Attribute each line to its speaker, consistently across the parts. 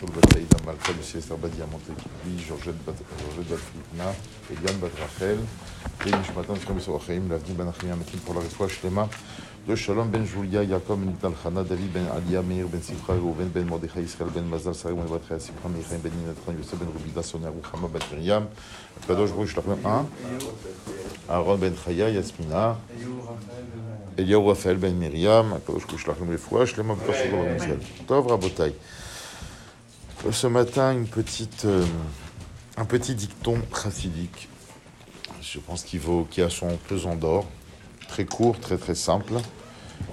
Speaker 1: סול בת עאידה מלכה בסיסר בת ימוטי, ז'ורג'ט בת פליטנה, אליאן בת רחל, ונשמתם זכרם בסור החיים, להבדיל בין אחים המתים pour la רפואה שלמה. de Shalom ben Julia, Yaakov ben Nital Chana, David ben Alia, Meir ben Simcha, Reuven ben Mordechai, Israël ben Mazal, Sarah ben Vat Chaya, Simcha, Mechaim ben Ninatran, Yosef ben Rubida, Sonia, Ruchama ben Miriam, Kadosh Baruch Shlachem, un, Aaron ben Chaya, Yasmina, Eliyahu Raphaël ben Miriam, Kadosh Baruch Shlachem, Refoua, Shlema B'Tor Shador Mizel. Tov Rabotai. ce matin, une petite, euh, un petit dicton chassidique, je pense qu'il vaut, qui a son pesant d'or, très court, très très simple,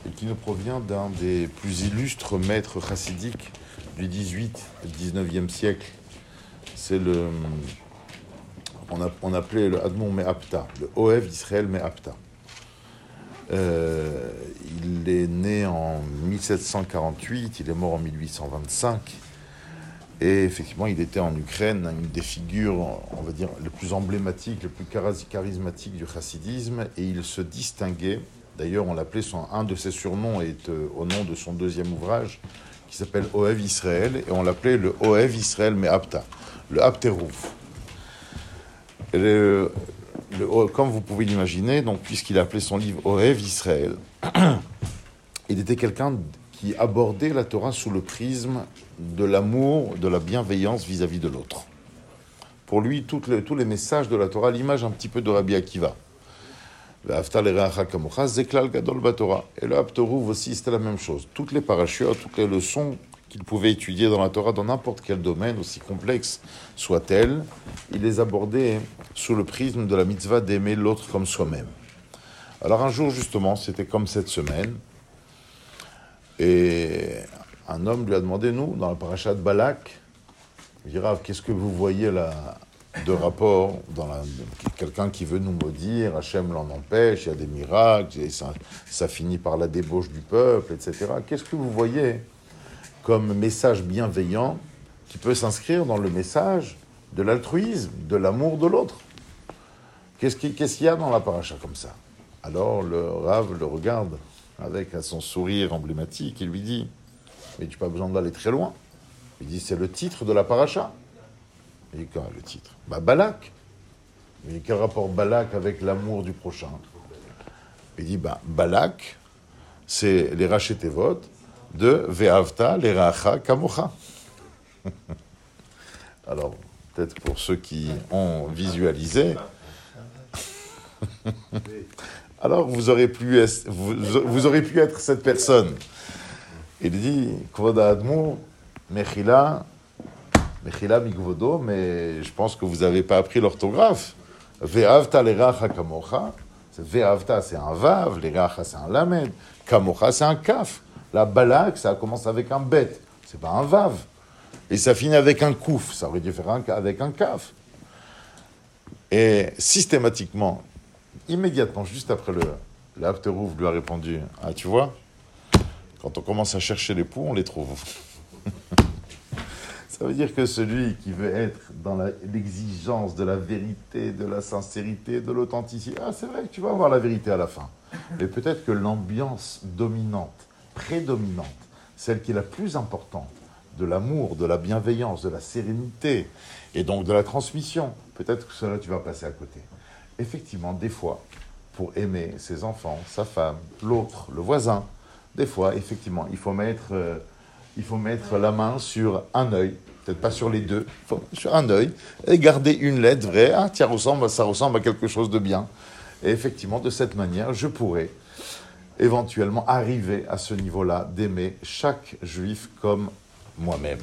Speaker 1: et qui nous provient d'un des plus illustres maîtres chassidiques du 18 et 19e siècle. C'est le. On, a, on appelait le Admon Me'apta, le Oev d'Israël Me'apta. Euh, il est né en 1748, il est mort en 1825. Et effectivement, il était en Ukraine une des figures, on va dire, les plus emblématiques, les plus charismatiques du chassidisme. Et il se distinguait, d'ailleurs, on l'appelait son, un de ses surnoms est euh, au nom de son deuxième ouvrage, qui s'appelle Oev Israël, et on l'appelait le Oev Israël Me'apta, le Apterouf. Le- le- comme vous pouvez l'imaginer, donc puisqu'il a appelé son livre Oev Israël, il était quelqu'un qui abordait la Torah sous le prisme de l'amour, de la bienveillance vis-à-vis de l'autre. Pour lui, tous les messages de la Torah, l'image un petit peu de Rabbi Akiva. Et le Hapterouv aussi, c'était la même chose. Toutes les parachutes, toutes les leçons qu'il pouvait étudier dans la Torah, dans n'importe quel domaine, aussi complexe soit-elle, il les abordait sous le prisme de la mitzvah d'aimer l'autre comme soi-même. Alors un jour, justement, c'était comme cette semaine, et un homme lui a demandé, nous, dans la paracha de Balak, il dit, Rav, qu'est-ce que vous voyez là de rapport dans la, quelqu'un qui veut nous maudire, Hachem l'en empêche, il y a des miracles, ça, finit par la débauche du peuple, etc. Qu'est-ce que vous voyez comme message bienveillant qui peut s'inscrire dans le message de l'altruisme, de l'amour de l'autre? Qu'est-ce qu'il y a dans la paracha comme ça? Alors le Rav le regarde avec son sourire emblématique et lui dit Mais tu n'as pas besoin d'aller très loin. Il dit C'est le titre de la paracha. Il dit Quoi, le titre Bah, Balak. Il dit Quel rapport Balak avec l'amour du prochain? Il dit bah, Balak, c'est les rachetevot de Ve'avta, les racha, kamocha. Alors, peut-être pour ceux qui ont visualisé, alors vous aurez pu vous, aurez pu être cette personne. Il dit, Kvoda Admou, Mechila, Mechila Migvodo, mais je pense que vous n'avez pas appris l'orthographe. Ve'avta l'eracha kamocha. Ve'avta, c'est un vav, l'eracha, c'est un lamed, kamocha, c'est un kaf. La balak, ça commence avec un bet, c'est pas un vav. Et ça finit avec un kouf, ça aurait dû faire avec un kaf. Et systématiquement, immédiatement, juste après le, le lui a répondu Ah, tu vois, quand on commence à chercher les poux, on les trouve. Ça veut dire que celui qui veut être dans l'exigence de la vérité, de la sincérité, de l'authenticité, ah, c'est vrai que tu vas avoir la vérité à la fin. Mais peut-être que l'ambiance dominante, prédominante, celle qui est la plus importante, de l'amour, de la bienveillance, de la sérénité, et donc de la transmission, peut-être que cela tu vas passer à côté. Effectivement, des fois, pour aimer ses enfants, sa femme, l'autre, le voisin, des fois, effectivement, il faut mettre, euh, la main sur un œil, peut-être pas sur les deux, faut sur un œil, et garder une lettre vraie. Ah, tiens, ça ressemble à quelque chose de bien. Et effectivement, de cette manière, je pourrais éventuellement arriver à ce niveau-là d'aimer chaque juif comme moi-même.